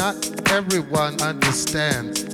Not everyone understands.